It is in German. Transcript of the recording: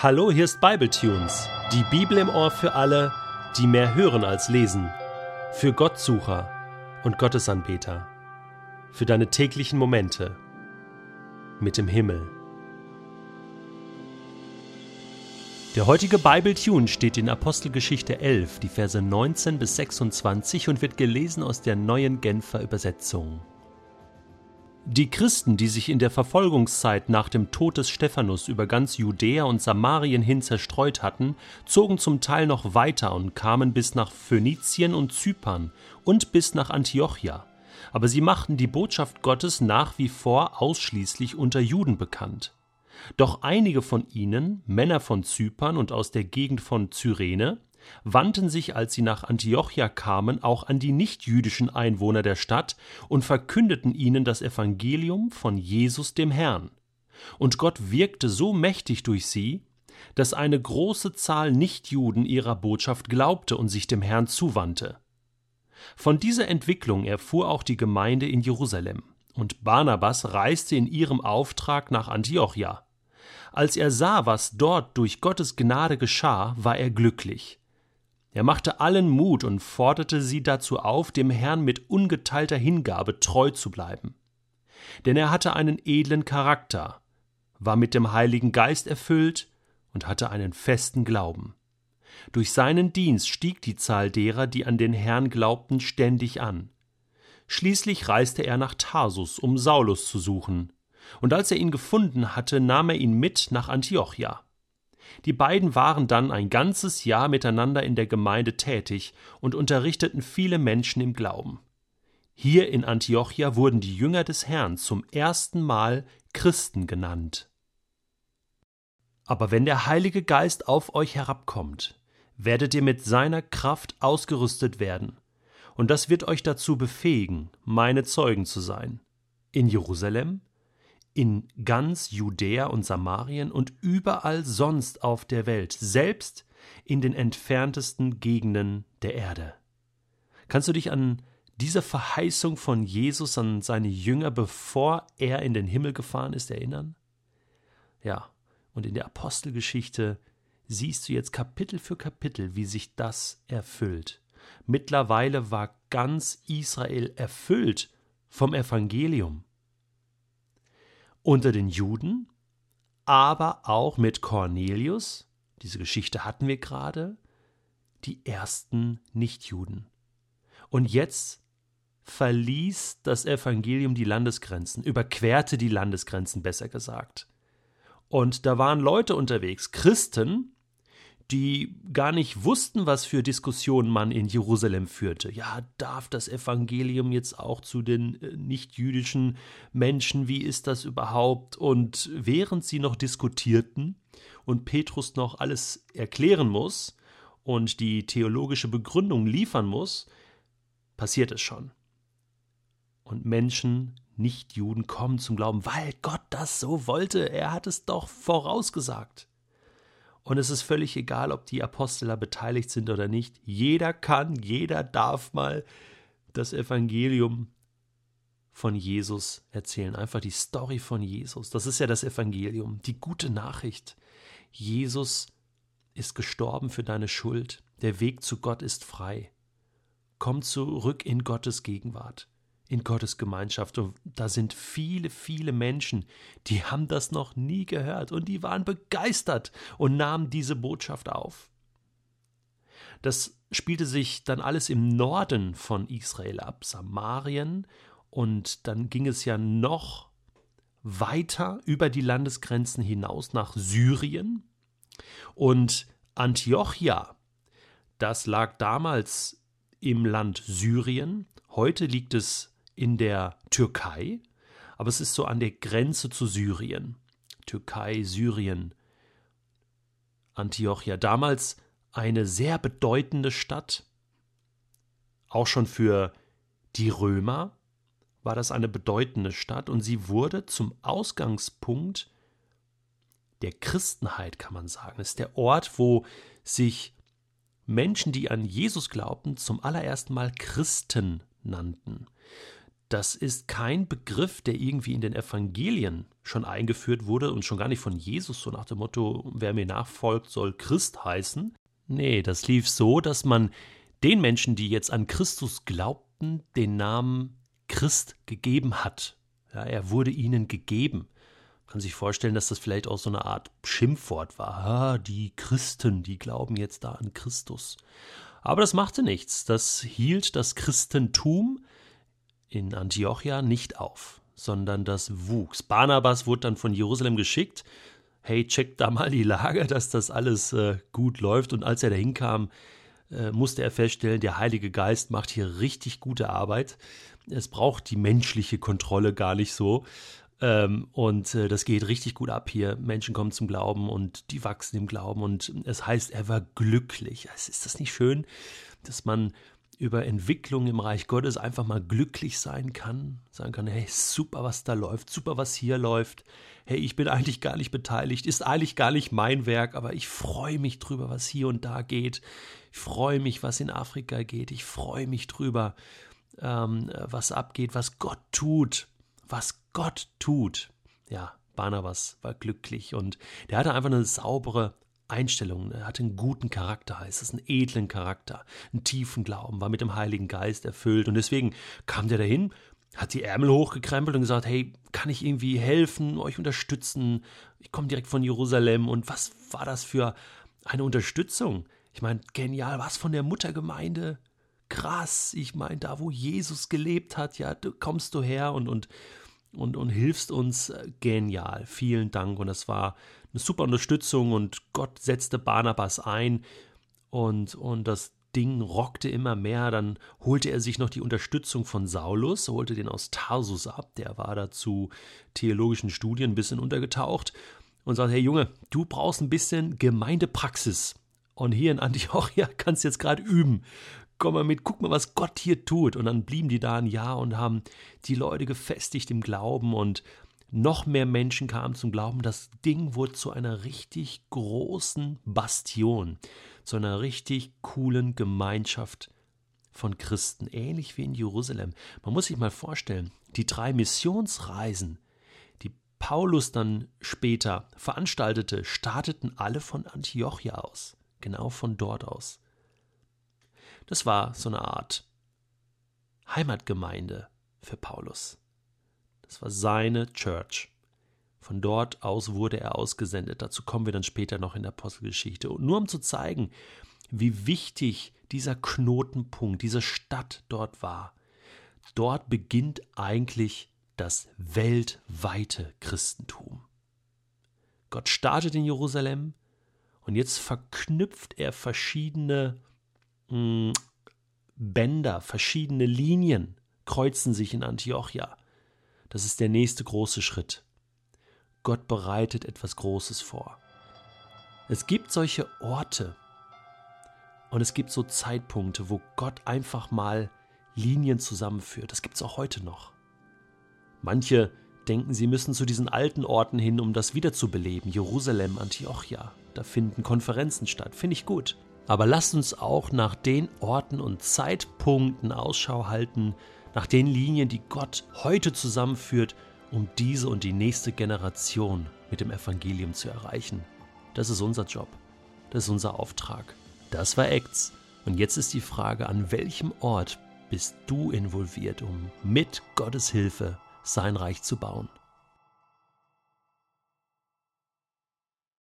Hallo, hier ist Bibletunes, die Bibel im Ohr für alle, die mehr hören als lesen, für Gottsucher und Gottesanbeter, für deine täglichen Momente mit dem Himmel. Der heutige Bibletune steht in Apostelgeschichte 11, die Verse 19 bis 26 und wird gelesen aus der neuen Genfer Übersetzung. Die Christen, die sich in der Verfolgungszeit nach dem Tod des Stephanus über ganz Judäa und Samarien hin zerstreut hatten, zogen zum Teil noch weiter und kamen bis nach Phönizien und Zypern und bis nach Antiochia. Aber sie machten die Botschaft Gottes nach wie vor ausschließlich unter Juden bekannt. Doch einige von ihnen, Männer von Zypern und aus der Gegend von Cyrene, wandten sich, als sie nach Antiochia kamen, auch an die nichtjüdischen Einwohner der Stadt und verkündeten ihnen das Evangelium von Jesus dem Herrn. Und Gott wirkte so mächtig durch sie, dass eine große Zahl Nichtjuden ihrer Botschaft glaubte und sich dem Herrn zuwandte. Von dieser Entwicklung erfuhr auch die Gemeinde in Jerusalem, und Barnabas reiste in ihrem Auftrag nach Antiochia. Als er sah, was dort durch Gottes Gnade geschah, war er glücklich. Er machte allen Mut und forderte sie dazu auf, dem Herrn mit ungeteilter Hingabe treu zu bleiben. Denn er hatte einen edlen Charakter, war mit dem Heiligen Geist erfüllt und hatte einen festen Glauben. Durch seinen Dienst stieg die Zahl derer, die an den Herrn glaubten, ständig an. Schließlich reiste er nach Tarsus, um Saulus zu suchen, und als er ihn gefunden hatte, nahm er ihn mit nach Antiochia. Die beiden waren dann ein ganzes Jahr miteinander in der Gemeinde tätig und unterrichteten viele Menschen im Glauben. Hier in Antiochia wurden die Jünger des Herrn zum ersten Mal Christen genannt. Aber wenn der Heilige Geist auf euch herabkommt, werdet ihr mit seiner Kraft ausgerüstet werden, und das wird euch dazu befähigen, meine Zeugen zu sein. In Jerusalem, in ganz Judäa und Samarien und überall sonst auf der Welt, selbst in den entferntesten Gegenden der Erde. Kannst du dich an diese Verheißung von Jesus an seine Jünger, bevor er in den Himmel gefahren ist, erinnern? Ja, und in der Apostelgeschichte siehst du jetzt Kapitel für Kapitel, wie sich das erfüllt. Mittlerweile war ganz Israel erfüllt vom Evangelium unter den Juden, aber auch mit Cornelius, diese Geschichte hatten wir gerade, die ersten Nichtjuden. Und jetzt verließ das Evangelium die Landesgrenzen, überquerte die Landesgrenzen besser gesagt. Und da waren Leute unterwegs, Christen, die gar nicht wussten, was für Diskussionen man in Jerusalem führte. Ja, darf das Evangelium jetzt auch zu den äh, nichtjüdischen Menschen? Wie ist das überhaupt? Und während sie noch diskutierten und Petrus noch alles erklären muss und die theologische Begründung liefern muss, passiert es schon. Und Menschen, Nichtjuden, kommen zum Glauben, weil Gott das so wollte. Er hat es doch vorausgesagt. Und es ist völlig egal, ob die Apostel da beteiligt sind oder nicht. Jeder kann, jeder darf mal das Evangelium von Jesus erzählen. Einfach die Story von Jesus. Das ist ja das Evangelium, die gute Nachricht. Jesus ist gestorben für deine Schuld. Der Weg zu Gott ist frei. Komm zurück in Gottes Gegenwart in Gottes Gemeinschaft. Und da sind viele, viele Menschen, die haben das noch nie gehört und die waren begeistert und nahmen diese Botschaft auf. Das spielte sich dann alles im Norden von Israel ab, Samarien, und dann ging es ja noch weiter über die Landesgrenzen hinaus nach Syrien. Und Antiochia, das lag damals im Land Syrien, heute liegt es in der Türkei, aber es ist so an der Grenze zu Syrien. Türkei, Syrien, Antiochia. Damals eine sehr bedeutende Stadt. Auch schon für die Römer war das eine bedeutende Stadt und sie wurde zum Ausgangspunkt der Christenheit, kann man sagen. Es ist der Ort, wo sich Menschen, die an Jesus glaubten, zum allerersten Mal Christen nannten das ist kein Begriff, der irgendwie in den Evangelien schon eingeführt wurde und schon gar nicht von Jesus, so nach dem Motto, wer mir nachfolgt, soll Christ heißen. Nee, das lief so, dass man den Menschen, die jetzt an Christus glaubten, den Namen Christ gegeben hat. Ja, er wurde ihnen gegeben. Man kann sich vorstellen, dass das vielleicht auch so eine Art Schimpfwort war. Ah, die Christen, die glauben jetzt da an Christus. Aber das machte nichts. Das hielt das Christentum in Antiochia nicht auf, sondern das wuchs. Barnabas wurde dann von Jerusalem geschickt. Hey, checkt da mal die Lage, dass das alles äh, gut läuft. Und als er da hinkam, äh, musste er feststellen, der Heilige Geist macht hier richtig gute Arbeit. Es braucht die menschliche Kontrolle gar nicht so. Ähm, und äh, das geht richtig gut ab hier. Menschen kommen zum Glauben und die wachsen im Glauben. Und es heißt, er war glücklich. Ist das nicht schön, dass man über Entwicklung im Reich Gottes einfach mal glücklich sein kann, sagen kann, hey, super, was da läuft, super, was hier läuft. Hey, ich bin eigentlich gar nicht beteiligt, ist eigentlich gar nicht mein Werk, aber ich freue mich drüber, was hier und da geht. Ich freue mich, was in Afrika geht. Ich freue mich drüber, ähm, was abgeht, was Gott tut, was Gott tut. Ja, Barnabas war glücklich und der hatte einfach eine saubere Einstellung, er hatte einen guten Charakter, heißt es, einen edlen Charakter, einen tiefen Glauben, war mit dem Heiligen Geist erfüllt und deswegen kam der dahin, hat die Ärmel hochgekrempelt und gesagt, hey, kann ich irgendwie helfen, euch unterstützen? Ich komme direkt von Jerusalem und was war das für eine Unterstützung? Ich meine, genial, was von der Muttergemeinde? Krass, ich meine, da wo Jesus gelebt hat, ja, du kommst du her und, und und, und hilfst uns genial. Vielen Dank. Und das war eine super Unterstützung und Gott setzte Barnabas ein und, und das Ding rockte immer mehr. Dann holte er sich noch die Unterstützung von Saulus, holte den aus Tarsus ab. Der war da zu theologischen Studien ein bisschen untergetaucht und sagte: Hey Junge, du brauchst ein bisschen Gemeindepraxis. Und hier in Antiochia kannst du jetzt gerade üben komm mal mit, guck mal, was Gott hier tut. Und dann blieben die da ein Jahr und haben die Leute gefestigt im Glauben und noch mehr Menschen kamen zum Glauben. Das Ding wurde zu einer richtig großen Bastion, zu einer richtig coolen Gemeinschaft von Christen, ähnlich wie in Jerusalem. Man muss sich mal vorstellen, die drei Missionsreisen, die Paulus dann später veranstaltete, starteten alle von Antiochia aus, genau von dort aus. Das war so eine Art Heimatgemeinde für Paulus. Das war seine Church. Von dort aus wurde er ausgesendet. Dazu kommen wir dann später noch in der Apostelgeschichte. Und nur um zu zeigen, wie wichtig dieser Knotenpunkt, diese Stadt dort war. Dort beginnt eigentlich das weltweite Christentum. Gott startet in Jerusalem und jetzt verknüpft er verschiedene hm, Bänder, verschiedene Linien kreuzen sich in Antiochia. Das ist der nächste große Schritt. Gott bereitet etwas Großes vor. Es gibt solche Orte und es gibt so Zeitpunkte, wo Gott einfach mal Linien zusammenführt. Das gibt es auch heute noch. Manche denken, sie müssen zu diesen alten Orten hin, um das wiederzubeleben. Jerusalem, Antiochia. Da finden Konferenzen statt. Finde ich gut. Aber lasst uns auch nach den Orten und Zeitpunkten Ausschau halten, nach den Linien, die Gott heute zusammenführt, um diese und die nächste Generation mit dem Evangelium zu erreichen. Das ist unser Job. Das ist unser Auftrag. Das war Acts. Und jetzt ist die Frage, an welchem Ort bist du involviert, um mit Gottes Hilfe sein Reich zu bauen?